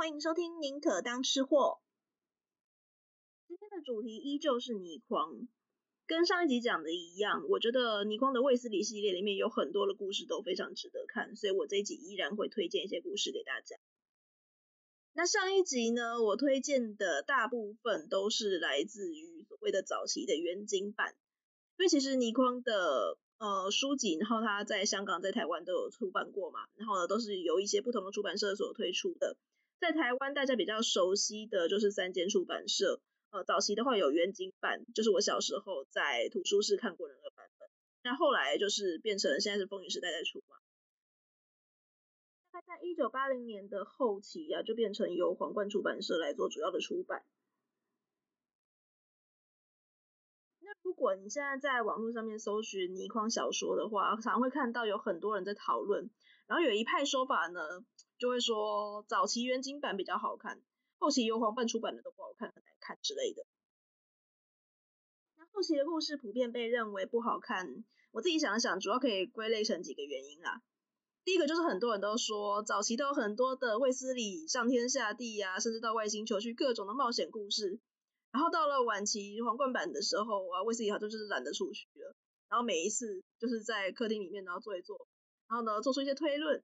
欢迎收听宁可当吃货。今天的主题依旧是倪匡，跟上一集讲的一样，我觉得倪匡的卫斯理系列里面有很多的故事都非常值得看，所以我这一集依然会推荐一些故事给大家。那上一集呢，我推荐的大部分都是来自于所谓的早期的远景版，因为其实倪匡的呃书籍，然后他在香港、在台湾都有出版过嘛，然后呢都是由一些不同的出版社所推出的。在台湾，大家比较熟悉的就是三间出版社。呃，早期的话有远景版，就是我小时候在图书室看过的那个版本。那后来就是变成现在是风云时代在出嘛。大概在一九八零年的后期啊，就变成由皇冠出版社来做主要的出版。那如果你现在在网络上面搜寻倪匡小说的话，常会看到有很多人在讨论，然后有一派说法呢。就会说早期原景版比较好看，后期由皇冠出版的都不好看，很难看之类的。那后期的故事普遍被认为不好看，我自己想了想，主要可以归类成几个原因啦。第一个就是很多人都说早期都有很多的卫斯理上天下地呀、啊，甚至到外星球去各种的冒险故事，然后到了晚期皇冠版的时候啊，卫斯理好像就是懒得出去了，然后每一次就是在客厅里面然后坐一坐，然后呢做出一些推论。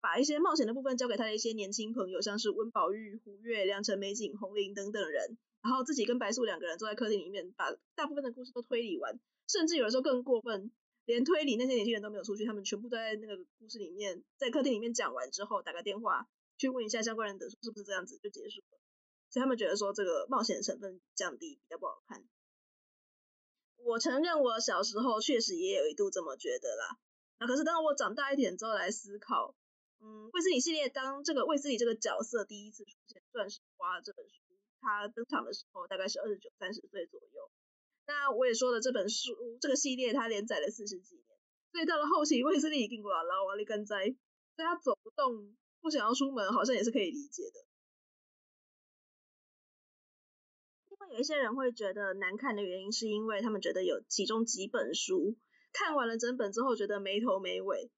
把一些冒险的部分交给他的一些年轻朋友，像是温宝玉、胡月、良辰美景、红菱等等人，然后自己跟白素两个人坐在客厅里面，把大部分的故事都推理完，甚至有的时候更过分，连推理那些年轻人都没有出去，他们全部都在那个故事里面，在客厅里面讲完之后，打个电话去问一下相关人的是不是这样子就结束了，所以他们觉得说这个冒险成分降低比较不好看。我承认我小时候确实也有一度这么觉得啦，那可是当我长大一点之后来思考。嗯，卫斯理系列当这个卫斯理这个角色第一次出现《钻石花》这本书，他登场的时候大概是二十九、三十岁左右。那我也说了，这本书这个系列它连载了四十几年，所以到了后期卫斯理已经过了瓦力根在，所以他走不动，不想要出门，好像也是可以理解的。另外有一些人会觉得难看的原因，是因为他们觉得有其中几本书看完了整本之后觉得没头没尾，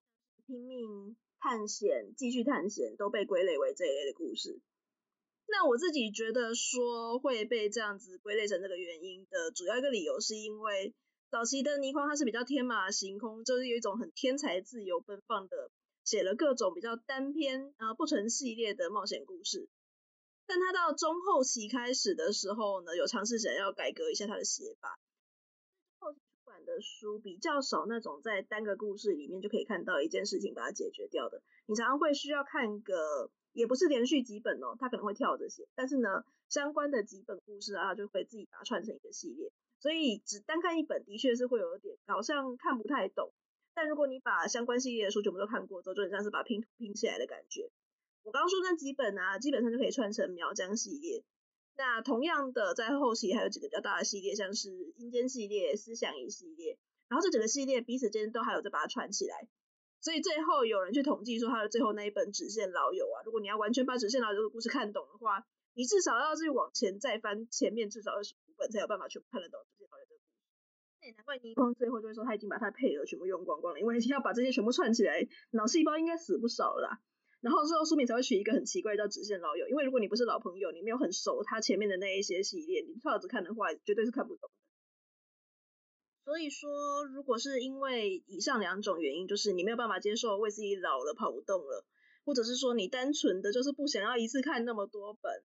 拼命。探险，继续探险，都被归类为这一类的故事。那我自己觉得说会被这样子归类成这个原因的主要一个理由，是因为早期的倪匡他是比较天马行空，就是有一种很天才自由奔放的，写了各种比较单篇啊不成系列的冒险故事。但他到中后期开始的时候呢，有尝试想要改革一下他的写法。的书比较少，那种在单个故事里面就可以看到一件事情把它解决掉的。你常常会需要看个，也不是连续几本哦，它可能会跳着写，但是呢，相关的几本故事啊，就会自己把它串成一个系列。所以只单看一本的确是会有点好像看不太懂。但如果你把相关系列的书全部都看过之后，就很像是把拼图拼起来的感觉。我刚刚说那几本啊，基本上就可以串成苗疆系列。那同样的，在后期还有几个比较大的系列，像是阴间系列、思想仪系列，然后这整个系列彼此间都还有在把它串起来。所以最后有人去统计说，他的最后那一本《只羡老友》啊，如果你要完全把《只羡老友》这个故事看懂的话，你至少要去往前再翻前面至少二十五本，才有办法全部看得懂《只羡老友》的故事。那也难怪倪匡最后就会说他已经把他的配额全部用光光了，因为要把这些全部串起来，脑细胞应该死不少了啦。然后之后书名才会取一个很奇怪叫“只羡老友”，因为如果你不是老朋友，你没有很熟他前面的那一些系列，你跳着看的话，绝对是看不懂的。所以说，如果是因为以上两种原因，就是你没有办法接受卫斯理老了跑不动了，或者是说你单纯的就是不想要一次看那么多本，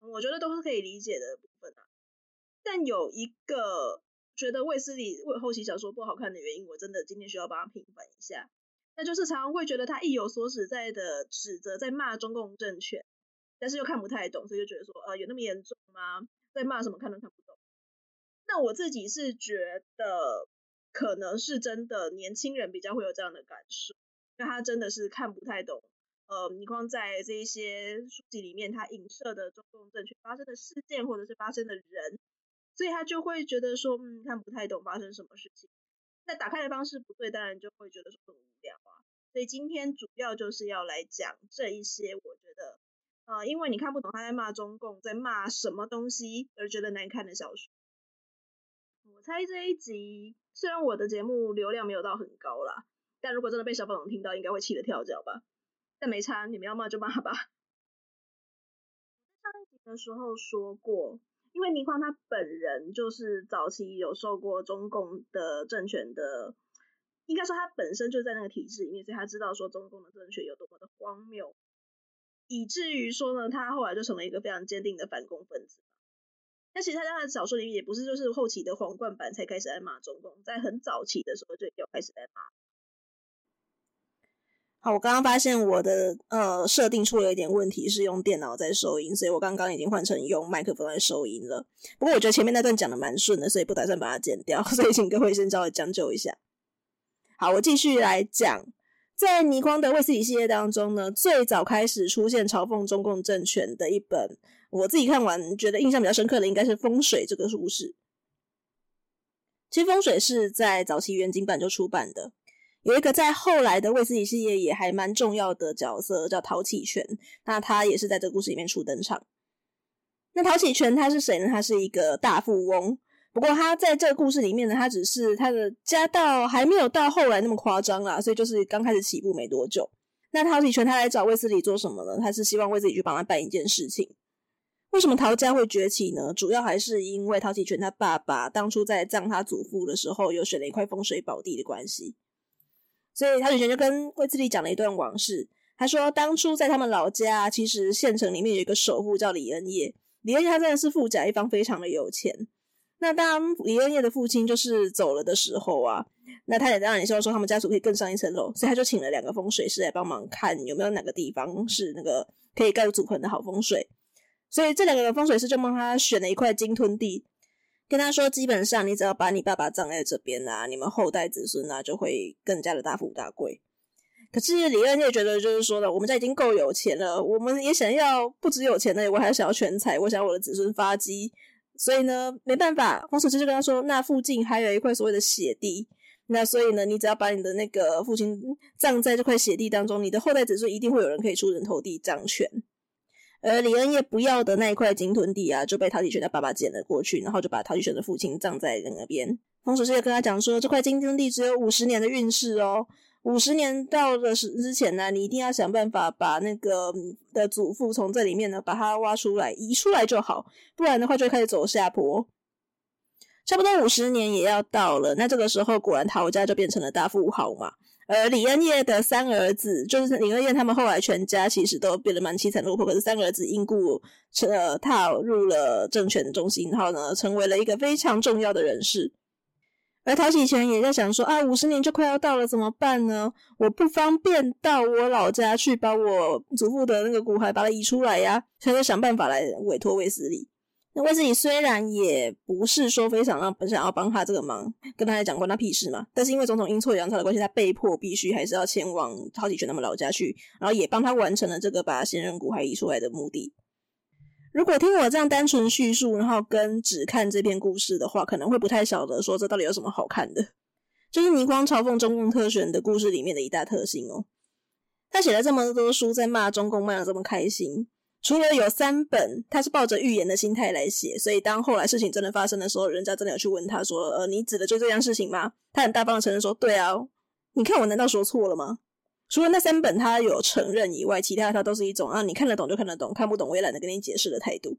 我觉得都是可以理解的部分啊。但有一个觉得卫斯理为后期小说不好看的原因，我真的今天需要帮他平反一下。那就是常常会觉得他意有所指在的指责在骂中共政权，但是又看不太懂，所以就觉得说，呃，有那么严重吗？在骂什么？看都看不懂。那我自己是觉得，可能是真的年轻人比较会有这样的感受，因为他真的是看不太懂，呃，你光在这一些书籍里面他影射的中共政权发生的事件或者是发生的人，所以他就会觉得说，嗯，看不太懂发生什么事情。那打开的方式不对，当然就会觉得说很无聊。所以今天主要就是要来讲这一些，我觉得，呃，因为你看不懂他在骂中共，在骂什么东西而觉得难看的小说。我猜这一集虽然我的节目流量没有到很高啦，但如果真的被小粉红听到，应该会气得跳脚吧。但没差，你们要骂就骂吧。在 上一集的时候说过，因为倪匡他本人就是早期有受过中共的政权的，应该说他本身就在那个体制里面，所以他知道说中共的政权有多么的荒谬，以至于说呢，他后来就成了一个非常坚定的反共分子。但其实他在他的小说里面也不是就是后期的皇冠版才开始在骂中共，在很早期的时候就有开始在骂。好，我刚刚发现我的呃设定出了一点问题，是用电脑在收音，所以我刚刚已经换成用麦克风来收音了。不过我觉得前面那段讲的蛮顺的，所以不打算把它剪掉，所以请各位先稍微将就一下。好，我继续来讲，在倪匡的卫斯理系列当中呢，最早开始出现嘲讽中共政权的一本，我自己看完觉得印象比较深刻的，应该是《风水》这个故事。其实《风水》是在早期原景版就出版的。有一个在后来的卫斯理系列也还蛮重要的角色，叫陶启全。那他也是在这个故事里面初登场。那陶启全他是谁呢？他是一个大富翁。不过他在这个故事里面呢，他只是他的家道还没有到后来那么夸张啦，所以就是刚开始起步没多久。那陶启全他来找卫斯理做什么呢？他是希望卫斯理去帮他办一件事情。为什么陶家会崛起呢？主要还是因为陶启全他爸爸当初在葬他祖父的时候，有选了一块风水宝地的关系。所以，他以前就跟卫斯理讲了一段往事。他说，当初在他们老家，其实县城里面有一个首富叫李恩业。李恩业他真的是富甲一方，非常的有钱。那当李恩业的父亲就是走了的时候啊，那他也当然也希望说他们家族可以更上一层楼，所以他就请了两个风水师来帮忙看有没有哪个地方是那个可以盖祖坟的好风水。所以这两个风水师就帮他选了一块金吞地。跟他说，基本上你只要把你爸爸葬在这边啊，你们后代子孙啊就会更加的大富大贵。可是李恩业觉得就是说呢，我们家已经够有钱了，我们也想要不只有钱呢，我还想要全财，我想要我的子孙发迹。所以呢，没办法，风水师就跟他说，那附近还有一块所谓的血地，那所以呢，你只要把你的那个父亲葬在这块血地当中，你的后代子孙一定会有人可以出人头地，掌权。而李恩业不要的那一块金屯地啊，就被陶启全的爸爸捡了过去，然后就把陶启全的父亲葬在那边。风水师也跟他讲说，这块金屯地只有五十年的运势哦，五十年到的时之前呢，你一定要想办法把那个的祖父从这里面呢把它挖出来移出来就好，不然的话就开始走下坡。差不多五十年也要到了，那这个时候果然陶家就变成了大富豪嘛。而李恩业的三儿子，就是李恩业他们后来全家其实都变得蛮凄惨落魄。可是三儿子因故呃踏入了政权中心，然后呢，成为了一个非常重要的人士。而陶启全也在想说啊，五十年就快要到了，怎么办呢？我不方便到我老家去把我祖父的那个骨骸把它移出来呀，所以就想办法来委托卫斯理。那卫斯理虽然也不是说非常让本想要帮他这个忙，跟他讲关他屁事嘛，但是因为种种阴错阳差的关系，他被迫必须还是要前往陶启全他们老家去，然后也帮他完成了这个把先人骨骸移出来的目的。如果听我这样单纯叙述，然后跟只看这篇故事的话，可能会不太晓得说这到底有什么好看的。就是倪匡嘲讽中共特选的故事里面的一大特性哦。他写了这么多书，在骂中共骂得这么开心。除了有三本，他是抱着预言的心态来写，所以当后来事情真的发生的时候，人家真的有去问他说：“呃，你指的就这样事情吗？”他很大方的承认说：“对啊，你看我难道说错了吗？”除了那三本他有承认以外，其他的他都是一种啊，你看得懂就看得懂，看不懂我也懒得跟你解释的态度。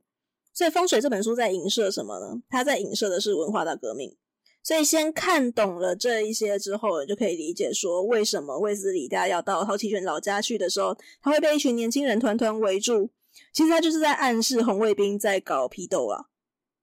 所以《风水》这本书在影射什么呢？他在影射的是文化大革命。所以先看懂了这一些之后，就可以理解说为什么卫斯理大家要到陶启全老家去的时候，他会被一群年轻人团团围住。其实他就是在暗示红卫兵在搞批斗啊。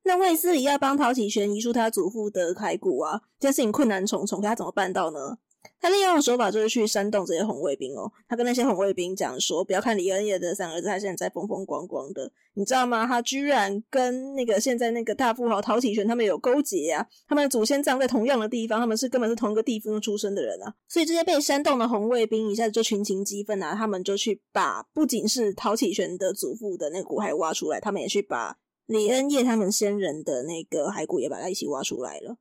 那卫斯理要帮陶启全移出他祖父的骸骨啊，这件事情困难重重，可他怎么办到呢？他利用的手法就是去煽动这些红卫兵哦。他跟那些红卫兵讲说：“不要看李恩业的三儿子，他现在在风风光光的，你知道吗？他居然跟那个现在那个大富豪陶启全他们有勾结、啊！他们的祖先葬在同样的地方，他们是根本是同一个地方出生的人啊！所以这些被煽动的红卫兵一下子就群情激愤啊！他们就去把不仅是陶启全的祖父的那个骨骸挖出来，他们也去把李恩业他们先人的那个骸骨也把它一起挖出来了。”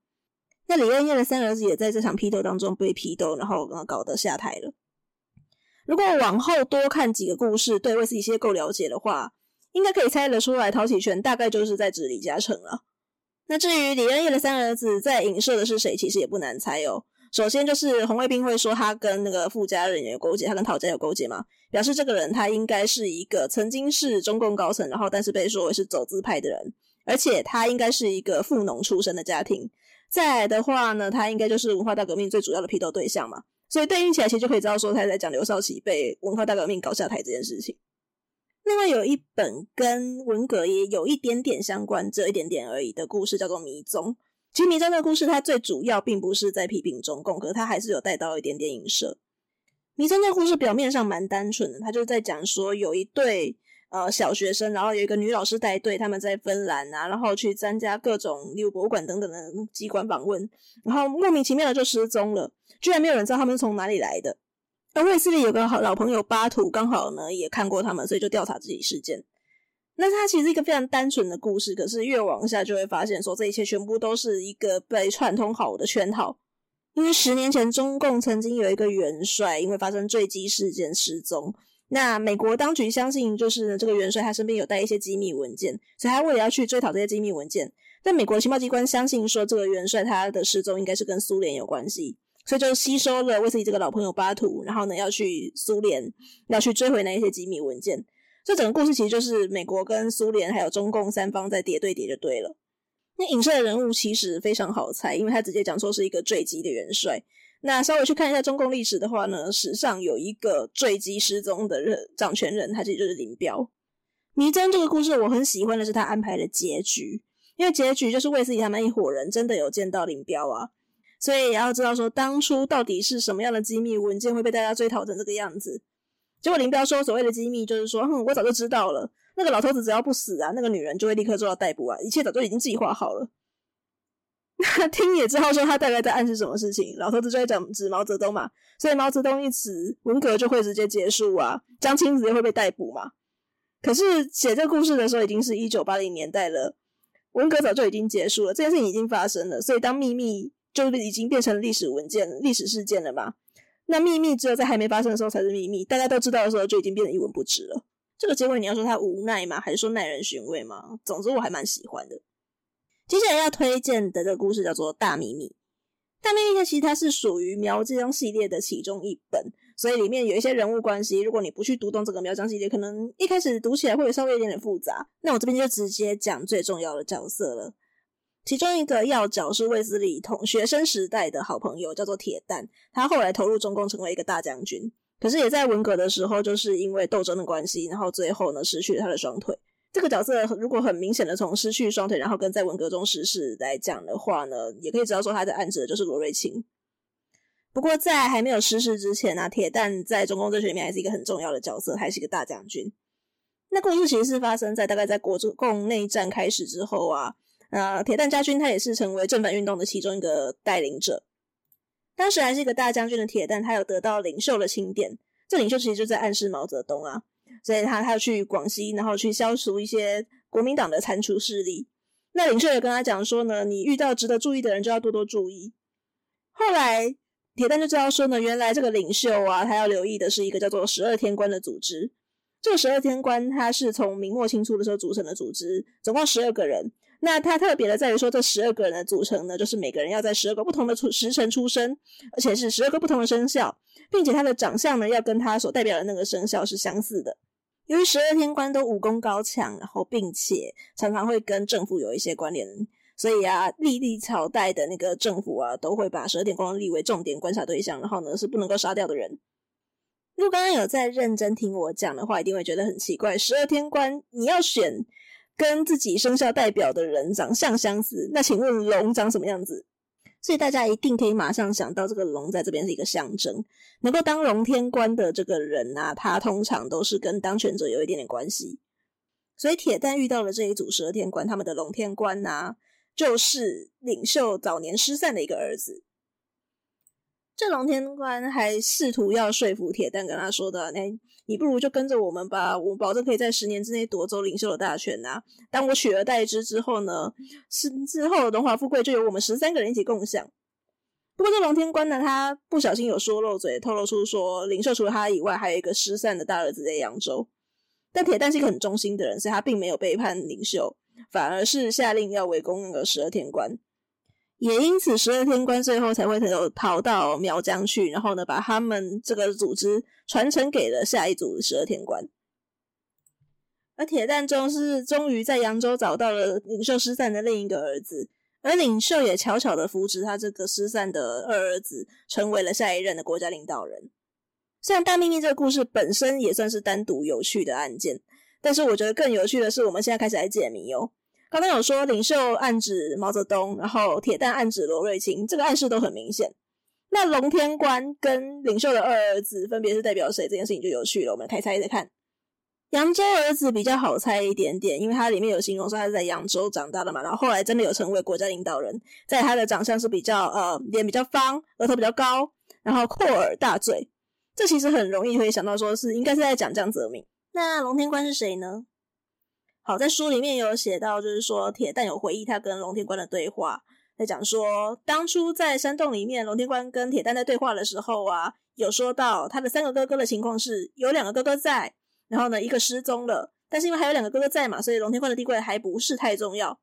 那李恩业的三儿子也在这场批斗当中被批斗，然后搞得下台了。如果往后多看几个故事，对卫斯理系列够了解的话，应该可以猜得出来，陶启全大概就是在指李嘉诚了。那至于李恩业的三儿子在影射的是谁，其实也不难猜哦。首先就是红卫兵会说他跟那个傅家人有勾结，他跟陶家有勾结嘛，表示这个人他应该是一个曾经是中共高层，然后但是被说为是走资派的人，而且他应该是一个富农出身的家庭。再来的话呢，他应该就是文化大革命最主要的批斗对象嘛，所以对应起来其实就可以知道说他在讲刘少奇被文化大革命搞下台这件事情。另外有一本跟文革也有一点点相关，这一点点而已的故事，叫做《迷踪》。其实《迷踪》这个故事，它最主要并不是在批评中共，可它还是有带到一点点影射。《迷踪》这个故事表面上蛮单纯的，它就在讲说有一对呃小学生，然后有一个女老师带队，他们在芬兰啊，然后去参加各种例如博物馆等等的机关访问，然后莫名其妙的就失踪了，居然没有人知道他们从哪里来的。而卫斯理有个好老朋友巴图，刚好呢也看过他们，所以就调查这起事件。那它其实一个非常单纯的故事，可是越往下就会发现说，这一切全部都是一个被串通好的圈套。因为十年前中共曾经有一个元帅因为发生坠机事件失踪，那美国当局相信就是这个元帅他身边有带一些机密文件，所以他为了要去追讨这些机密文件，但美国情报机关相信说这个元帅他的失踪应该是跟苏联有关系。所以就吸收了卫斯理这个老朋友巴图，然后呢要去苏联，要去追回那一些机密文件。这整个故事其实就是美国跟苏联还有中共三方在叠对叠就对了。那影射的人物其实非常好猜，因为他直接讲说是一个坠机的元帅。那稍微去看一下中共历史的话呢，史上有一个坠机失踪的人掌权人，他其实就是林彪。迷踪这个故事我很喜欢的是他安排的结局，因为结局就是卫斯理他们一伙人真的有见到林彪啊。所以也要知道说，当初到底是什么样的机密文件会被大家追讨成这个样子？结果林彪说，所谓的机密就是说，哼，我早就知道了，那个老头子只要不死啊，那个女人就会立刻受到逮捕啊，一切早就已经计划好了。那 听也知道说他大概在暗示什么事情，老头子就在讲指毛泽东嘛，所以毛泽东一死，文革就会直接结束啊，江青子也会被逮捕嘛。可是写这个故事的时候已经是一九八零年代了，文革早就已经结束了，这件事情已经发生了，所以当秘密。就已经变成历史文件、历史事件了嘛？那秘密只有在还没发生的时候才是秘密，大家都知道的时候就已经变得一文不值了。这个结尾你要说他无奈吗？还是说耐人寻味吗？总之我还蛮喜欢的。接下来要推荐的这个故事叫做《大秘密》。《大秘密》它其实它是属于苗疆系列的其中一本，所以里面有一些人物关系，如果你不去读懂这个苗疆系列，可能一开始读起来会稍微有点点复杂。那我这边就直接讲最重要的角色了。其中一个要角是卫斯理同学生时代的好朋友，叫做铁蛋。他后来投入中共，成为一个大将军。可是也在文革的时候，就是因为斗争的关系，然后最后呢失去了他的双腿。这个角色如果很明显的从失去双腿，然后跟在文革中逝世来讲的话呢，也可以知道说他在暗指的就是罗瑞卿。不过在还没有失势之前呢、啊，铁蛋在中共政权里面还是一个很重要的角色，还是一个大将军。那故事其实是发生在大概在国共内战开始之后啊。呃，铁蛋家军他也是成为正反运动的其中一个带领者。当时还是一个大将军的铁蛋，他有得到领袖的钦点。这领袖其实就在暗示毛泽东啊，所以他他要去广西，然后去消除一些国民党的残余势力。那领袖也跟他讲说呢，你遇到值得注意的人就要多多注意。后来铁蛋就知道说呢，原来这个领袖啊，他要留意的是一个叫做十二天官的组织。这个十二天官，他是从明末清初的时候组成的组织，总共十二个人。那它特别的在于说，这十二个人的组成呢，就是每个人要在十二个不同的出时辰出生，而且是十二个不同的生肖，并且他的长相呢，要跟他所代表的那个生肖是相似的。由于十二天官都武功高强，然后并且常常会跟政府有一些关联，所以啊，历历朝代的那个政府啊，都会把十二天官立为重点观察对象，然后呢，是不能够杀掉的人。如果刚刚有在认真听我讲的话，一定会觉得很奇怪，十二天官你要选。跟自己生肖代表的人长相相似，那请问龙长什么样子？所以大家一定可以马上想到，这个龙在这边是一个象征，能够当龙天官的这个人啊，他通常都是跟当权者有一点点关系。所以铁蛋遇到了这一组蛇天官，他们的龙天官啊，就是领袖早年失散的一个儿子。这龙天官还试图要说服铁蛋，跟他说的，那。你不如就跟着我们吧，我保证可以在十年之内夺走领袖的大权呐、当我取而代之之后呢，是之后的荣华富贵就由我们十三个人一起共享。不过这龙天官呢，他不小心有说漏嘴，透露出说领袖除了他以外，还有一个失散的大儿子在扬州。但铁蛋是一个很忠心的人，所以他并没有背叛领袖，反而是下令要围攻那个十二天官。也因此十二天官最后才会有逃到苗疆去，然后呢，把他们这个组织传承给了下一组十二天官。而铁弹宗是终于在扬州找到了领袖失散的另一个儿子，而领袖也悄悄的扶持他这个失散的二儿子，成为了下一任的国家领导人。虽然大秘密这个故事本身也算是单独有趣的案件，但是我觉得更有趣的是，我们现在开始来解谜哦。刚刚有说领袖暗指毛泽东，然后铁蛋暗指罗瑞卿，这个暗示都很明显。那龙天官跟领袖的二儿子分别是代表谁？这件事情就有趣了。我们来开猜一猜看。扬州儿子比较好猜一点点，因为他里面有形容说他是在扬州长大的嘛，然后后来真的有成为国家领导人。在他的长相是比较呃脸比较方，额头比较高，然后阔耳大嘴。这其实很容易会想到，说是应该是在讲江泽民。那龙天官是谁呢？好，在书里面有写到，就是说铁蛋有回忆他跟龙天官的对话，在讲说当初在山洞里面，龙天官跟铁蛋在对话的时候啊，有说到他的三个哥哥的情况是有两个哥哥在，然后呢一个失踪了，但是因为还有两个哥哥在嘛，所以龙天官的地位还不是太重要。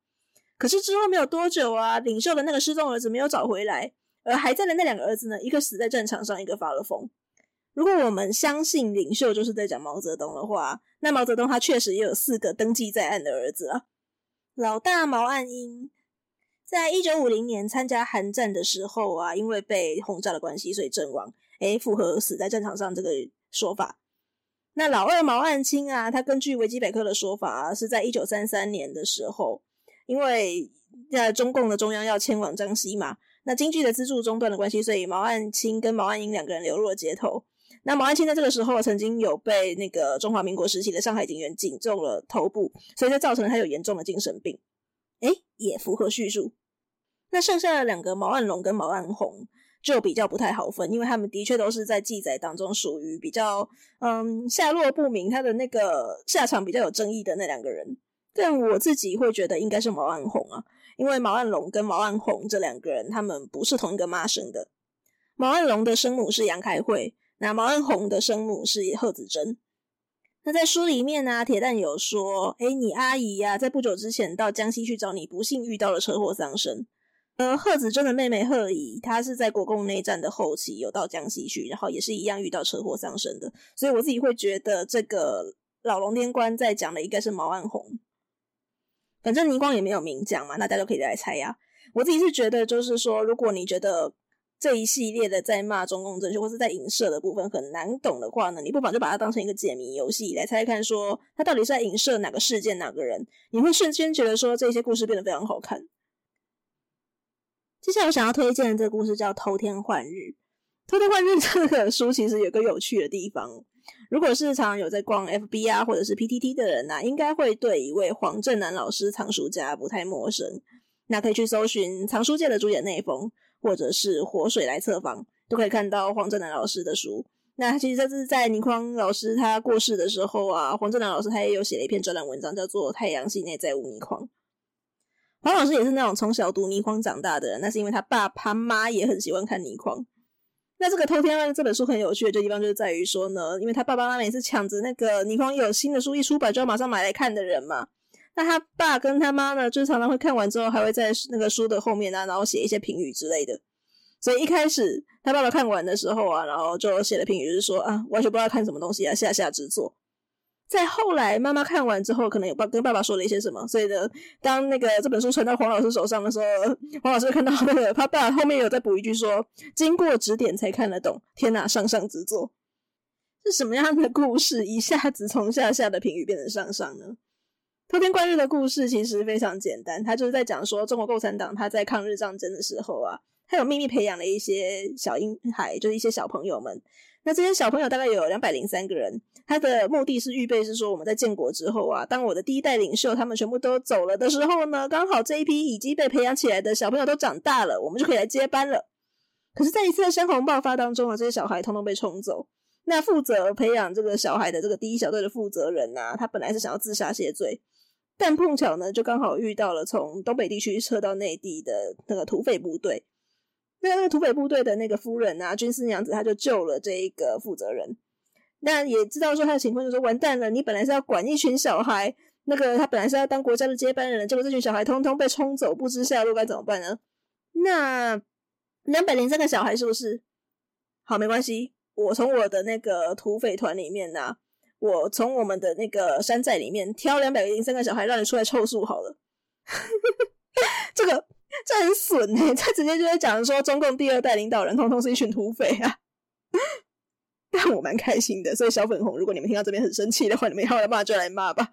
可是之后没有多久啊，领袖的那个失踪儿子没有找回来，而还在的那两个儿子呢，一个死在战场上，一个发了疯。如果我们相信领袖就是在讲毛泽东的话，那毛泽东他确实也有四个登记在案的儿子啊。老大毛岸英，在一九五零年参加韩战的时候啊，因为被轰炸的关系，所以阵亡。诶，符合死在战场上这个说法。那老二毛岸青啊，他根据维基百科的说法啊，是在一九三三年的时候，因为在中共的中央要迁往江西嘛，那经济的资助中断的关系，所以毛岸青跟毛岸英两个人流落街头。那毛岸青在这个时候曾经有被那个中华民国时期的上海警员警中了头部，所以就造成了他有严重的精神病。诶，也符合叙述。那剩下的两个毛岸龙跟毛岸红就比较不太好分，因为他们的确都是在记载当中属于比较嗯下落不明，他的那个下场比较有争议的那两个人。但我自己会觉得应该是毛岸红啊，因为毛岸龙跟毛岸红这两个人他们不是同一个妈生的。毛岸龙的生母是杨开慧。那毛岸红的生母是贺子珍。那在书里面呢、铁蛋有说：“诶，你阿姨呀、在不久之前到江西去找你，不幸遇到了车祸丧生。而贺子珍的妹妹贺姨，她是在国共内战的后期有到江西去，然后也是一样遇到车祸丧生的。所以我自己会觉得，这个老龙天官在讲的应该是毛岸红。反正倪光也没有明讲嘛，大家都可以来猜呀。我自己是觉得，就是说，如果你觉得。这一系列的在骂中共政权或是在影射的部分很难懂的话呢，你不妨就把它当成一个解谜游戏来猜猜看，说它到底是在影射哪个事件、哪个人，你会瞬间觉得说这些故事变得非常好看。接下来我想要推荐的这个故事叫《偷天换日》。《偷天换日》这个书其实有个有趣的地方，如果是常有在逛 FB 啊或者是 PTT 的人啊，应该会对一位黄正南老师藏书家不太陌生。那可以去搜寻藏书界的主演内封。或者是活水来测房，都可以看到黄振南老师的书。那其实这是在倪匡老师他过世的时候啊，黄振南老师他也有写了一篇专栏文章，叫做《太阳系内在无倪匡》。黄老师也是那种从小读倪匡长大的人，那是因为他爸他妈也很喜欢看倪匡。那这个《偷天换日》这本书很有趣的这地方就是在于说呢，因为他爸爸妈妈也是抢着那个倪匡有新的书一出版就要马上买来看的人嘛。那他爸跟他妈呢，就常常会看完之后，还会在那个书的后面啊，然后写一些评语之类的。所以一开始他爸爸看完的时候啊，然后就写了评语，就是说啊，完全不知道看什么东西啊，下下之作。在后来妈妈看完之后，可能有爸跟爸爸说了一些什么，所以呢，当那个这本书传到黄老师手上的时候，黄老师看到那个他爸后面有再补一句说，经过指点才看得懂。天哪，上上之作，是什么样的故事？一下子从下下的评语变成上上呢？偷天换日的故事其实非常简单，他就是在讲说中国共产党他在抗日战争的时候啊，他有秘密培养了一些小婴孩，就是一些小朋友们。那这些小朋友大概有两百零三个人，他的目的是预备是说我们在建国之后啊，当我的第一代领袖他们全部都走了的时候呢，刚好这一批已经被培养起来的小朋友都长大了，我们就可以来接班了。可是，在一次的山洪爆发当中啊，这些小孩通通被冲走。那负责培养这个小孩的这个第一小队的负责人呐、啊，他本来是想要自杀谢罪。但碰巧呢，就刚好遇到了从东北地区撤到内地的那个土匪部队。那那个土匪部队的那个夫人啊，军师娘子，她就救了这一个负责人。那也知道说他的情况，就说完蛋了，你本来是要管一群小孩，那个他本来是要当国家的接班人，结果这群小孩通通被冲走，不知下落该怎么办呢？那两百零三个小孩是不是？好，没关系，我从我的那个土匪团里面呢、我从我们的那个山寨里面挑两百零三个小孩，让你出来凑数好了。这个这很损哎、他直接就在讲说，中共第二代领导人通通是一群土匪啊。但我蛮开心的，所以小粉红，如果你们听到这边很生气的话，你们要来骂就来骂吧。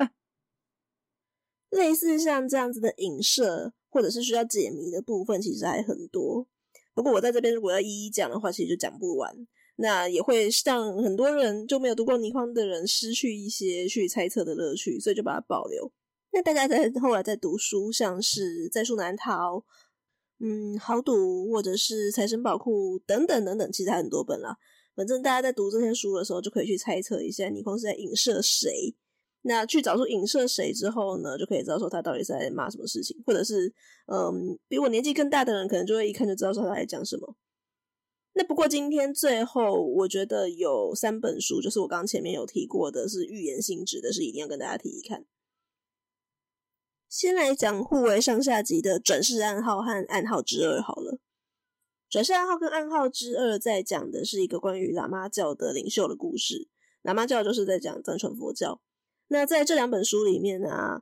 类似像这样子的影射，或者是需要解谜的部分，其实还很多。不过我在这边如果要一一讲的话，其实就讲不完。那也会让很多人就没有读过倪匡的人失去一些去猜测的乐趣，所以就把它保留。那大家在后来在读书，像是在书难逃，嗯，豪赌或者是财神宝库等等等等，其实很多本啦。反正大家在读这些书的时候，就可以去猜测一下倪匡是在影射谁。那去找出影射谁之后呢，就可以知道说他到底是在骂什么事情，或者是嗯，比我年纪更大的人可能就会一看就知道说他在讲什么。那不过今天最后，我觉得有三本书，就是我刚前面有提过的，是预言性质的，是一定要跟大家提一看。先来讲互为上下集的转世暗号和暗号之二好了。转世暗号跟暗号之二在讲的是一个关于喇嘛教的领袖的故事。喇嘛教就是在讲藏传佛教。那在这两本书里面呢、啊，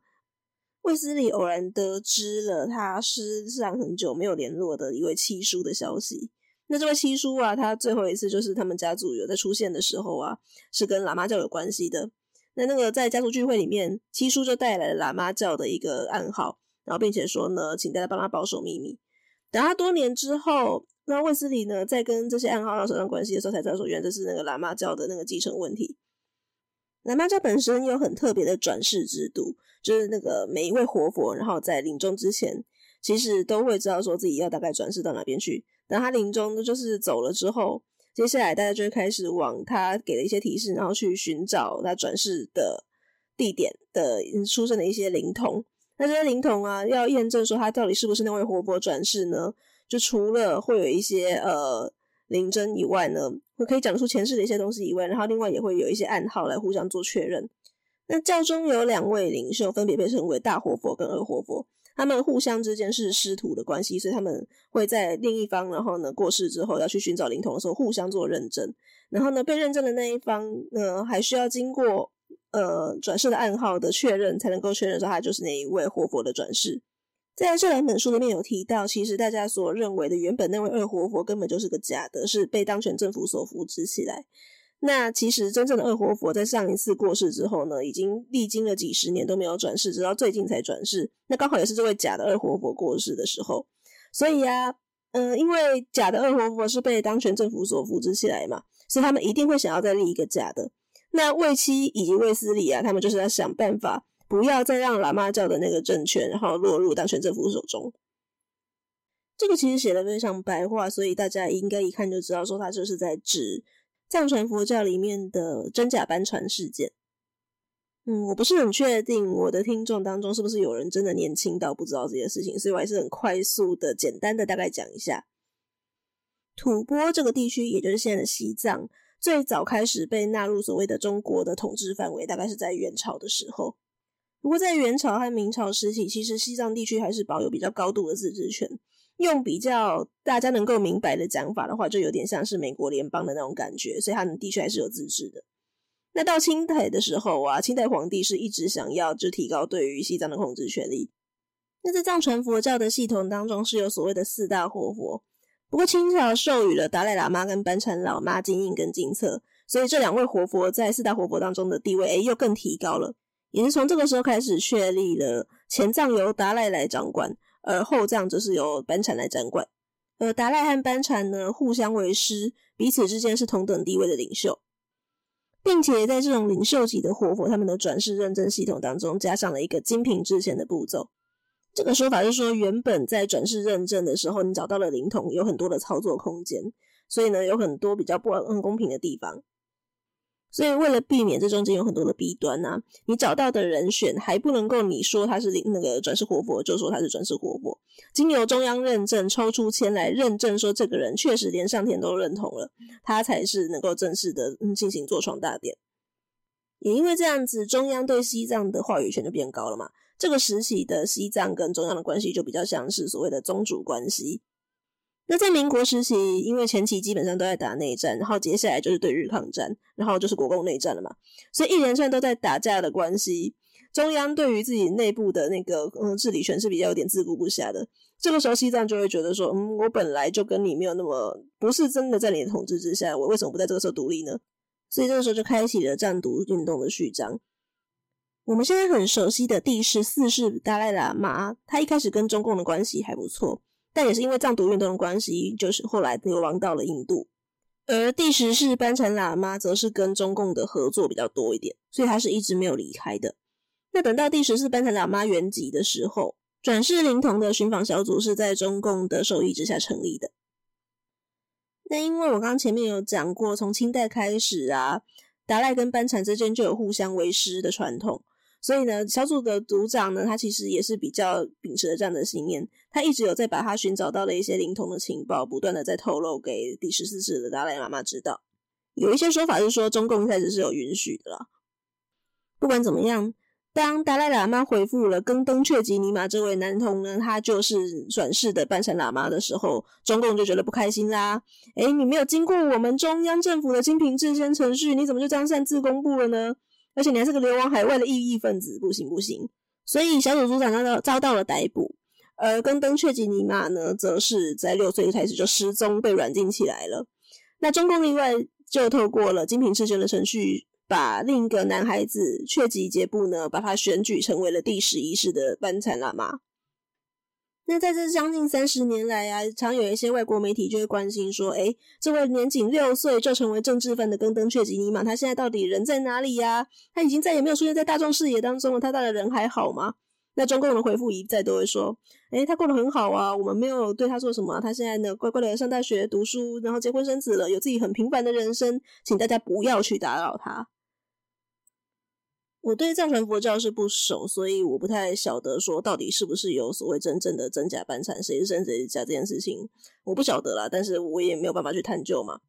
卫斯理偶然得知了他失散很久没有联络的一位七叔的消息。那这位七叔啊，他最后一次就是他们家族有在出现的时候啊，是跟喇嘛教有关系的。那那个在家族聚会里面，七叔就带来了喇嘛教的一个暗号，然后并且说呢，请大家帮他保守秘密。等他多年之后。那卫斯理呢，在跟这些暗号要扯上关系的时候，才知道说，原来这是那个喇嘛教的那个继承问题。喇嘛教本身有很特别的转世制度，就是那个每一位活佛，然后在临终之前，其实都会知道说自己要大概转世到哪边去。等他临终就是走了之后，接下来大家就会开始往他给的一些提示，然后去寻找他转世的地点的出生的一些灵童。那这些灵童啊，要验证说他到底是不是那位活佛转世呢？就除了会有一些呃灵针以外呢，会可以讲出前世的一些东西以外，然后另外也会有一些暗号来互相做确认。那教中有两位领袖，分别被称为大活佛跟二活佛，他们互相之间是师徒的关系，所以他们会在另一方，然后呢过世之后要去寻找灵童的时候，互相做认证。然后呢，被认证的那一方呢，还需要经过呃转世的暗号的确认，才能够确认说他就是那一位活佛的转世。在这两本书里面有提到，其实大家所认为的原本那位二活佛根本就是个假的，是被当权政府所扶植起来。那其实真正的二活佛在上一次过世之后呢，已经历经了几十年都没有转世，直到最近才转世。那刚好也是这位假的二活佛过世的时候。所以啊，嗯、因为假的二活佛是被当权政府所扶植起来嘛，所以他们一定会想要再立一个假的。那卫七以及卫斯理啊，他们就是要想办法。不要再让喇嘛教的那个政权，然后落入当权政府手中。这个其实写的非常白话，所以大家应该一看就知道，说他就是在指藏传佛教里面的真假班禅事件。嗯，我不是很确定我的听众当中是不是有人真的年轻到不知道这些事情，所以我还是很快速的、简单的大概讲一下。吐蕃这个地区，也就是现在的西藏，最早开始被纳入所谓的中国的统治范围，大概是在元朝的时候。不过，在元朝和明朝时期，其实西藏地区还是保有比较高度的自治权。用比较大家能够明白的讲法的话，就有点像是美国联邦的那种感觉，所以他们的确还是有自治的。那到清代的时候啊，清代皇帝是一直想要就提高对于西藏的控制权力。那在藏传佛教的系统当中，是有所谓的四大活佛。不过清朝授予了达赖喇嘛跟班禅老妈金印跟金册，所以这两位活佛在四大活佛当中的地位，诶，又更提高了。也是从这个时候开始确立了前藏由达赖来掌管，而后藏则是由班禅来掌管。而达赖和班禅呢，互相为师，彼此之间是同等地位的领袖，并且在这种领袖级的活佛他们的转世认证系统当中，加上了一个精品制宪的步骤。这个说法是说，原本在转世认证的时候，你找到了灵童，有很多的操作空间，所以呢，有很多比较不很公平的地方。所以，为了避免这中间有很多的弊端啊，你找到的人选还不能够你说他是那个转世活佛，就说他是转世活佛。经由中央认证，抽出签来认证，说这个人确实连上天都认同了，他才是能够正式的进行坐床大典。也因为这样子，中央对西藏的话语权就变高了嘛。这个时期的西藏跟中央的关系就比较像是所谓的宗主关系。那在民国时期，因为前期基本上都在打内战，然后接下来就是对日抗战，然后就是国共内战了嘛，所以一连串都在打架的关系，中央对于自己内部的那个嗯治理权是比较有点自顾不暇的。这个时候，西藏就会觉得说，嗯，我本来就跟你没有那么不是真的在你的统治之下，我为什么不在这个时候独立呢？所以这个时候就开启了藏独运动的序章。我们现在很熟悉的第十四世达赖喇嘛，他一开始跟中共的关系还不错，但也是因为藏独运动的关系，就是后来流亡到了印度。而第十世班禅喇嘛则是跟中共的合作比较多一点，所以他是一直没有离开的。那等到第十世班禅喇嘛圆寂的时候，转世灵童的寻访小组是在中共的授意之下成立的。那因为我刚刚前面有讲过，从清代开始啊，达赖跟班禅之间就有互相为师的传统，所以呢，小组的组长呢，他其实也是比较秉持着这样的信念，他一直有在把他寻找到的一些灵童的情报，不断的在透露给第十四世的达赖喇嘛知道。有一些说法是说，中共一开始是有允许的啦。不管怎么样。当达赖喇嘛回复了更登却吉尼玛这位男童呢，他就是转世的班禅喇嘛的时候，中共就觉得不开心啦。诶，你没有经过我们中央政府的精品制宪程序，你怎么就这样擅自公布了呢？而且你还是个流亡海外的异义分子，不行不行。所以小组组长遭到遭到了逮捕，而跟登雀吉尼玛呢，则是在六岁开始就失踪，被软禁起来了。那中共另外就透过了精品制宪的程序。把另一个男孩子雀吉杰布呢，把他选举成为了第十一世的班禅喇嘛。那在这将近三十年来啊，常有一些外国媒体就会关心说：“诶，这位年仅六岁就成为政治犯的根登却吉尼玛，他现在到底人在哪里呀？他已经再也没有出现在大众视野当中了，他到底人还好吗？”那中共的回复一再都会说：“诶，他过得很好啊，我们没有对他做什么，他现在呢乖乖的上大学读书，然后结婚生子了，有自己很平凡的人生，请大家不要去打扰他。”我对藏传佛教是不熟，所以我不太晓得说到底是不是有所谓真正的真假班禅，谁是真谁是假这件事情，我不晓得啦。但是我也没有办法去探究嘛。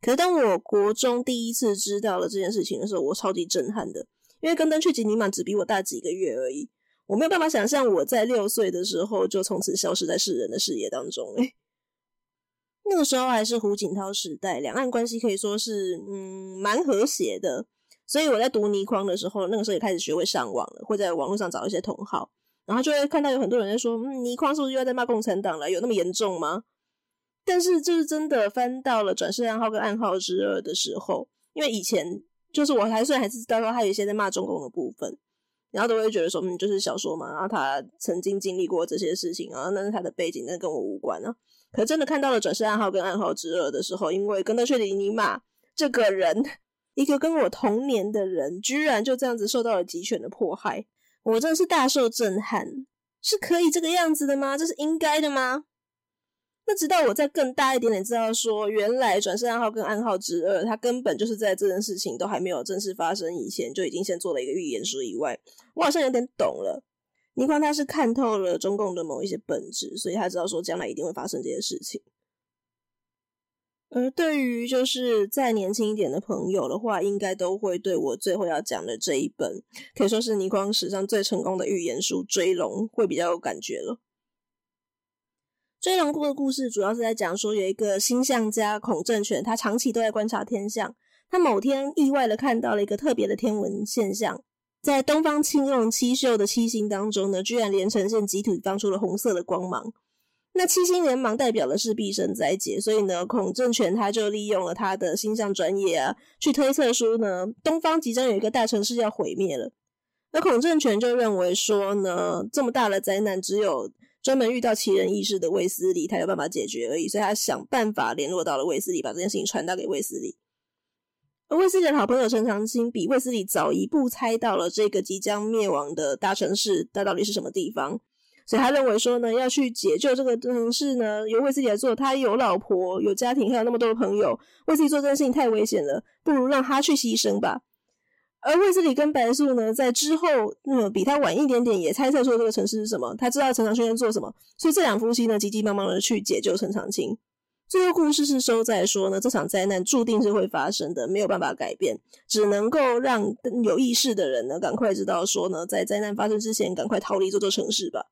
可是当我国中第一次知道了这件事情的时候，我超级震撼的，因为更登去吉尼玛只比我大几个月而已，我没有办法想象我在六岁的时候就从此消失在世人的视野当中。诶，那个时候还是胡锦涛时代，两岸关系可以说是嗯蛮和谐的。所以我在读倪匡的时候，那个时候也开始学会上网了，会在网络上找一些同好，然后就会看到有很多人在说：“嗯，倪匡是不是又在骂共产党了？有那么严重吗？”但是就是真的翻到了转世暗号跟暗号之二的时候，因为以前就是我还算还是知道说他有一些在骂中共的部分，然后都会觉得说：“嗯，就是小说嘛，然后他曾经经历过这些事情啊，那是他的背景，那跟我无关啊。”可真的看到了转世暗号跟暗号之二的时候，因为更登却吉尼玛这个人。一个跟我同年的人，居然就这样子受到了极权的迫害，我真的是大受震撼。是可以这个样子的吗？这是应该的吗？那直到我再更大一点点，知道说原来转世暗号跟暗号之二，它根本就是在这件事情都还没有正式发生以前，就已经先做了一个预言书以外，我好像有点懂了。倪匡他是看透了中共的某一些本质，所以他知道说将来一定会发生这些事情。而对于就是再年轻一点的朋友的话，应该都会对我最后要讲的这一本，可以说是倪匡史上最成功的预言书《追龙》会比较有感觉了。《追龙》的故事主要是在讲说，有一个星象家孔正权，他长期都在观察天象，他某天意外的看到了一个特别的天文现象，在东方青龙七宿的七星当中呢，居然连成线集体放出了红色的光芒。那七星连芒代表的是毕生灾劫，所以呢，孔正权他就利用了他的星象专业啊，去推测说呢，东方即将有一个大城市要毁灭了。而孔正权就认为说呢，这么大的灾难，只有专门遇到奇人异事的卫斯理，才有办法解决而已。所以他想办法联络到了卫斯理，把这件事情传达给卫斯理。而卫斯理的好朋友陈长青比卫斯理早一步猜到了这个即将灭亡的大城市，它到底是什么地方。所以他认为说呢，要去解救这个城市呢，由卫斯理来做。他有老婆，有家庭，还有那么多的朋友，卫斯理做这件事情太危险了，不如让他去牺牲吧。而卫斯理跟白素呢，在之后，那么比他晚一点点，也猜测出这个城市是什么。他知道陈长青在做什么，所以这两夫妻呢，急急忙忙的去解救陈长青。最后故事是收在说呢，这场灾难注定是会发生的，没有办法改变，只能够让有意识的人呢，赶快知道说呢，在灾难发生之前，赶快逃离这座城市吧。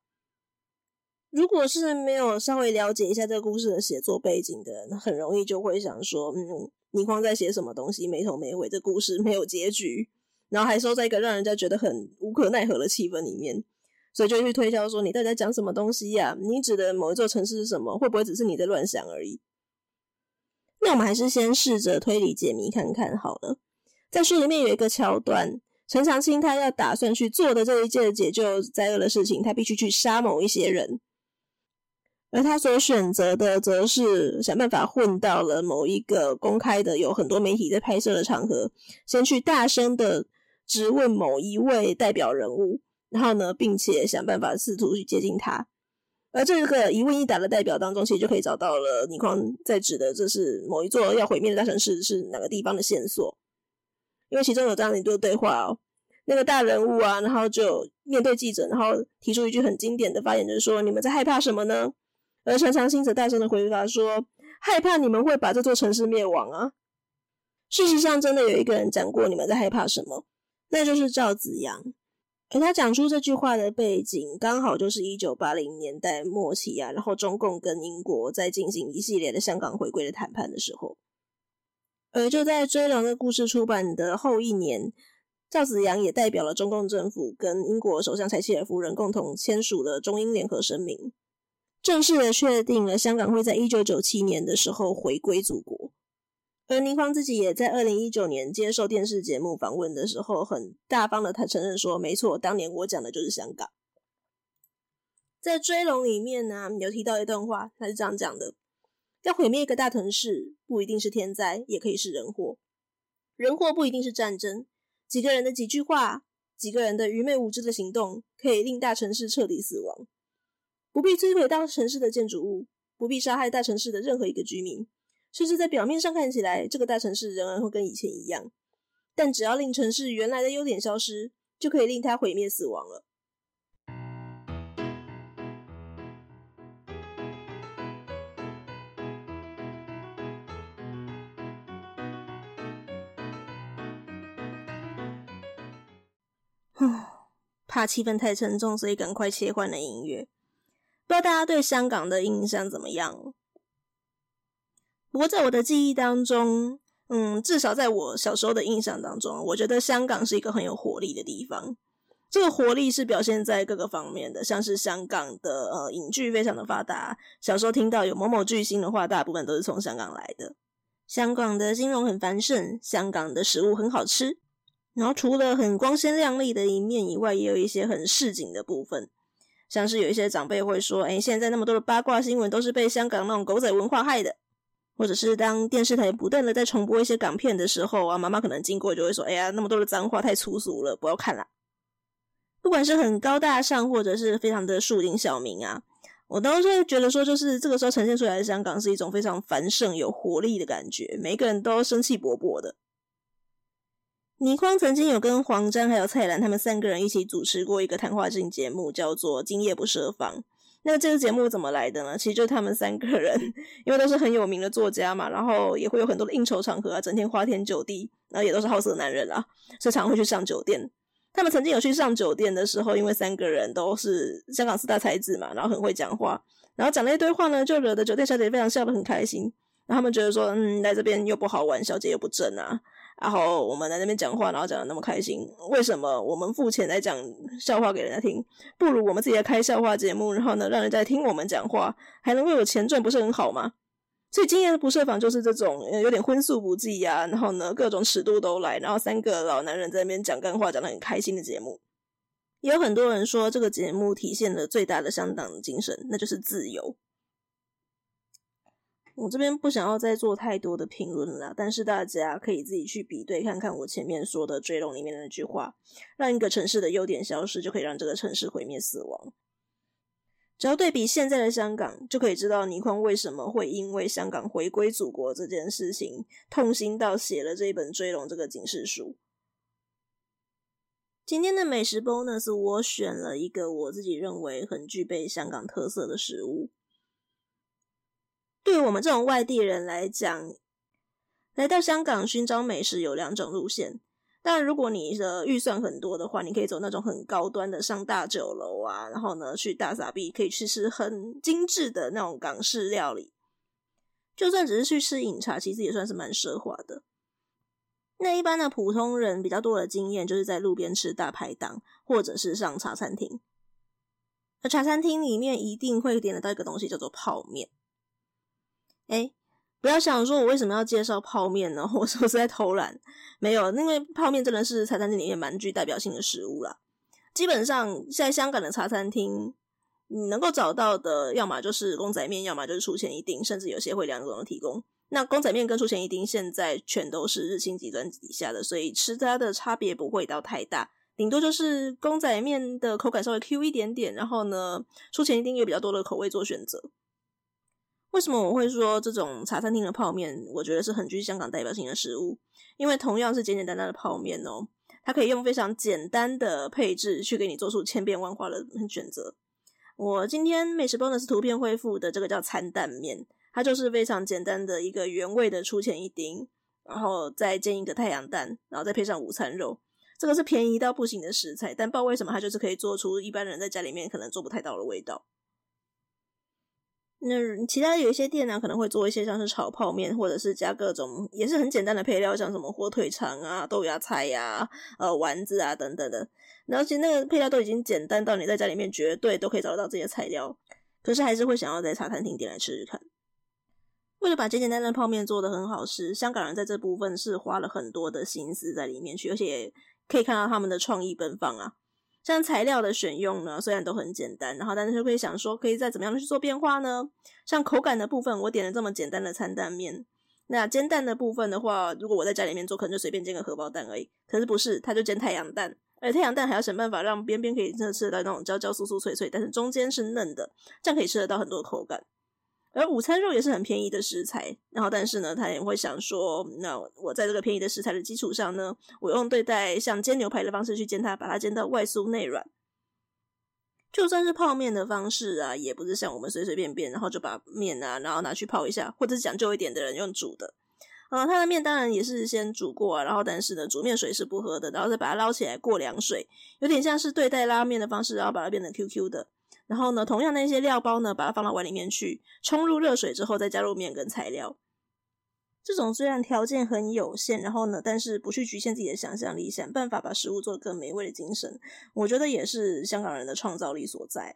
如果是没有稍微了解一下这个故事的写作背景的人，很容易就会想说，嗯，倪匡在写什么东西，没头没尾，这故事没有结局，然后还收在一个让人家觉得很无可奈何的气氛里面，所以就去推销说，你到底在讲什么东西呀？你指的某一座城市是什么？会不会只是你在乱想而已？那我们还是先试着推理解谜看看好了。在书里面有一个桥段，陈长青他要打算去做的这一件解救灾厄的事情，他必须去杀某一些人。而他所选择的，则是想办法混到了某一个公开的、有很多媒体在拍摄的场合，先去大声的质问某一位代表人物，然后呢，并且想办法试图去接近他。而这个一问一答的代表当中，其实就可以找到了倪匡在指的，这是某一座要毁灭的大城市是哪个地方的线索。因为其中有这样一段对话哦，那个大人物啊，然后就面对记者，然后提出一句很经典的发言，就是说：“你们在害怕什么呢？”而陈长兴则大声的回答说：“害怕你们会把这座城市灭亡啊！”事实上，真的有一个人讲过你们在害怕什么，那就是赵紫阳。而他讲出这句话的背景，刚好就是一九八零年代末期啊，然后中共跟英国在进行一系列的香港回归的谈判的时候。而就在《追龙》的故事出版的后一年，赵紫阳也代表了中共政府跟英国首相柴契尔夫人共同签署了中英联合声明。正式的确定了香港会在一九九七年的时候回归祖国，而倪匡自己也在二零一九年接受电视节目访问的时候，很大方的他承认说：“没错，当年我讲的就是香港。”在《追龙》里面呢，有提到一段话，他是这样讲的：“要毁灭一个大城市，不一定是天灾，也可以是人祸。人祸不一定是战争，几个人的几句话，几个人的愚昧无知的行动，可以令大城市彻底死亡。”不必摧毁大城市的建筑物，不必杀害大城市的任何一个居民，甚至在表面上看起来，这个大城市仍然会跟以前一样。但只要令城市原来的优点消失，就可以令它毁灭死亡了。怕气氛太沉重，所以赶快切换了音乐。不知道大家对香港的印象怎么样？不过在我的记忆当中，嗯，至少在我小时候的印象当中，我觉得香港是一个很有活力的地方。这个活力是表现在各个方面的，像是香港的呃影剧非常的发达。小时候听到有某某巨星的话，大部分都是从香港来的。香港的金融很繁盛，香港的食物很好吃。然后除了很光鲜亮丽的一面以外，也有一些很市井的部分。像是有一些长辈会说：“哎，现在那么多的八卦新闻都是被香港那种狗仔文化害的。”或者是当电视台不断的在重播一些港片的时候啊，妈妈可能经过就会说：“哎呀，那么多的脏话太粗俗了，不要看啦。”不管是很高大上，或者是非常的庶 din 小小民啊，我都会觉得说，就是这个时候呈现出来的香港是一种非常繁盛、有活力的感觉，每个人都生气勃勃的。倪匡曾经有跟黄沾还有蔡澜他们三个人一起主持过一个谈话性节目，叫做《今夜不设防》。那这个节目怎么来的呢？其实就是他们三个人，因为都是很有名的作家嘛，然后也会有很多的应酬场合啊，整天花天酒地，然后也都是好色男人啦，所以常会去上酒店。他们曾经有去上酒店的时候，因为三个人都是香港四大才子嘛，然后很会讲话，然后讲了一堆话呢，就惹得酒店小姐非常笑得很开心。然后他们觉得说，嗯，来这边又不好玩，小姐又不正啊。然后我们在那边讲话，然后讲得那么开心，为什么我们付钱来讲笑话给人家听，不如我们自己来开笑话节目，然后呢，让人家听我们讲话，还能为我钱赚，不是很好吗？所以今年的不设防就是这种有点荤素不忌啊，然后呢，各种尺度都来，然后三个老男人在那边讲干话，讲得很开心的节目。也有很多人说这个节目体现了最大的香港精神，那就是自由。我这边不想要再做太多的评论了，但是大家可以自己去比对看看我前面说的《追龙》里面的那句话：“让一个城市的优点消失，就可以让这个城市毁灭死亡。”只要对比现在的香港，就可以知道倪匡为什么会因为香港回归祖国这件事情痛心到写了这一本《追龙》这个警示书。今天的美食 bonus，我选了一个我自己认为很具备香港特色的食物。对于我们这种外地人来讲，来到香港寻找美食有两种路线。但，如果你的预算很多的话，你可以走那种很高端的，上大酒楼啊，然后呢去大撒币，可以去吃很精致的那种港式料理。就算只是去吃饮茶，其实也算是蛮奢华的。那一般的普通人比较多的经验，就是在路边吃大排档，或者是上茶餐厅。而茶餐厅里面一定会点得到一个东西，叫做泡面。哎。不要想说，我为什么要介绍泡面呢？我说是在偷懒，没有，因为泡面真的是茶餐厅里面蛮具代表性的食物啦。基本上在香港的茶餐厅，你能够找到的，要么就是公仔面，要么就是出前一丁，甚至有些会两种提供。那公仔面跟出前一丁现在全都是日清集团底下的，所以吃它的差别不会到太大，顶多就是公仔面的口感稍微 Q 一点点，然后呢，出前一丁有比较多的口味做选择。为什么我会说这种茶餐厅的泡面，我觉得是很具香港代表性的食物？因为同样是简简单单的泡面哦，它可以用非常简单的配置去给你做出千变万化的选择。我今天美食 bonus 图片恢复的这个叫餐蛋面，它就是非常简单的一个原味的出前一丁，然后再煎一个太阳蛋，然后再配上午餐肉。这个是便宜到不行的食材，但不知道为什么它就是可以做出一般人在家里面可能做不太到的味道。那其他有一些店呢，可能会做一些像是炒泡面，或者是加各种也是很简单的配料，像什么火腿肠啊、豆芽菜呀、啊、呃丸子啊等等的。然后其实那个配料都已经简单到你在家里面绝对都可以找得到这些材料，可是还是会想要在茶餐厅点来吃吃看。为了把简简单单的泡面做得很好吃，香港人在这部分是花了很多的心思在里面去，而且可以看到他们的创意奔放啊。像材料的选用呢，虽然都很简单，然后但是会想说，可以再怎么样去做变化呢？像口感的部分，我点了这么简单的餐蛋面，那煎蛋的部分的话，如果我在家里面做，可能就随便煎个荷包蛋而已。可是不是，它就煎太阳蛋，而太阳蛋还要想办法让边边可以真的吃得到那种焦焦酥酥脆脆，但是中间是嫩的，这样可以吃得到很多口感。而午餐肉也是很便宜的食材，然后但是呢，他也会想说，那我在这个便宜的食材的基础上呢，我用对待像煎牛排的方式去煎它，把它煎到外酥内软。就算是泡面的方式啊，也不是像我们随随便便，然后就把面啊，然后拿去泡一下，或者讲究一点的人用煮的。啊，他的面当然也是先煮过啊，然后但是呢，煮面水是不喝的，然后再把它捞起来过凉水，有点像是对待拉面的方式，然后把它变成 QQ 的。然后呢，同样那些料包呢，把它放到碗里面去，冲入热水之后，再加入面跟材料。这种虽然条件很有限，然后呢，但是不去局限自己的想象力，想办法把食物做得更美味的精神，我觉得也是香港人的创造力所在。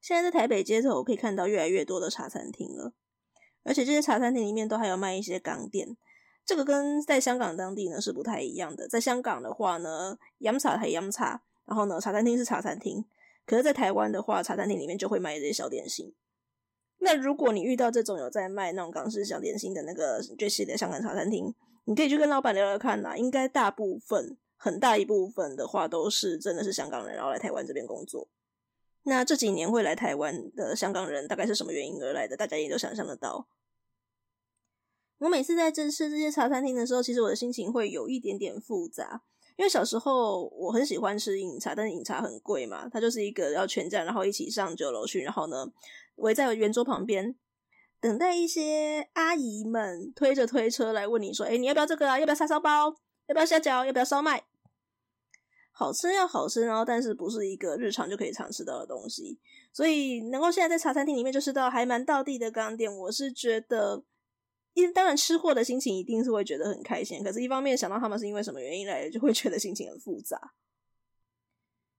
现在在台北街头可以看到越来越多的茶餐厅了，而且这些茶餐厅里面都还有卖一些港点，这个跟在香港当地呢是不太一样的。在香港的话呢，洋茶系饮茶，然后呢，茶餐厅是茶餐厅。可是，在台湾的话，茶餐厅里面就会卖这些小点心。那如果你遇到这种有在卖那种港式小点心的那个最系的香港茶餐厅，你可以去跟老板聊聊看呐。应该大部分、很大一部分的话，都是真的是香港人，然后来台湾这边工作。那这几年会来台湾的香港人，大概是什么原因而来的？大家也都想象得到。我每次在这吃这些茶餐厅的时候，其实我的心情会有一点点复杂。因为小时候我很喜欢吃饮茶，但是饮茶很贵嘛，它就是一个要全家然后一起上酒楼去，然后呢围在圆桌旁边等待一些阿姨们推着推车来问你说：“哎，你要不要这个啊？要不要叉烧包？要不要虾饺？要不要烧麦？”好吃要好吃，然后但是不是一个日常就可以常吃到的东西，所以能够现在在茶餐厅里面就吃到还蛮道地的港点，我是觉得。因当然，吃货的心情一定是会觉得很开心，可是，一方面想到他们是因为什么原因来的，就会觉得心情很复杂。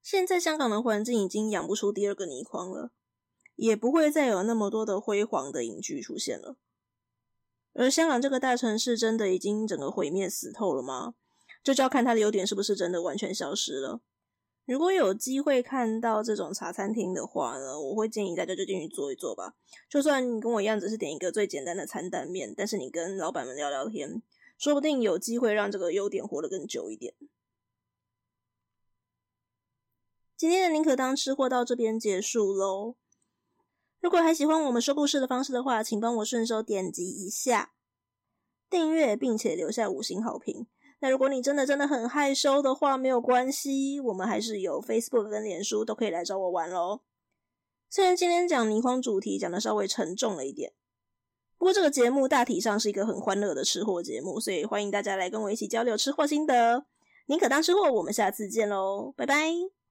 现在香港的环境已经养不出第二个倪匡了，也不会再有那么多的辉煌的影剧出现了。而香港这个大城市真的已经整个毁灭死透了吗？这就要看它的优点是不是真的完全消失了。如果有机会看到这种茶餐厅的话呢，我会建议大家就进去坐一坐吧。就算你跟我一样只是点一个最简单的餐蛋面，但是你跟老板们聊聊天，说不定有机会让这个优点活得更久一点。今天的宁可当吃货到这边结束喽。如果还喜欢我们说故事的方式的话，请帮我顺手点击一下订阅，并且留下五星好评。那如果你真的真的很害羞的话，没有关系，我们还是有 Facebook 跟脸书，都可以来找我玩喽。虽然今天讲泥荒主题讲的稍微沉重了一点，不过这个节目大体上是一个很欢乐的吃货节目，所以欢迎大家来跟我一起交流吃货心得。宁可当吃货，我们下次见喽，拜拜。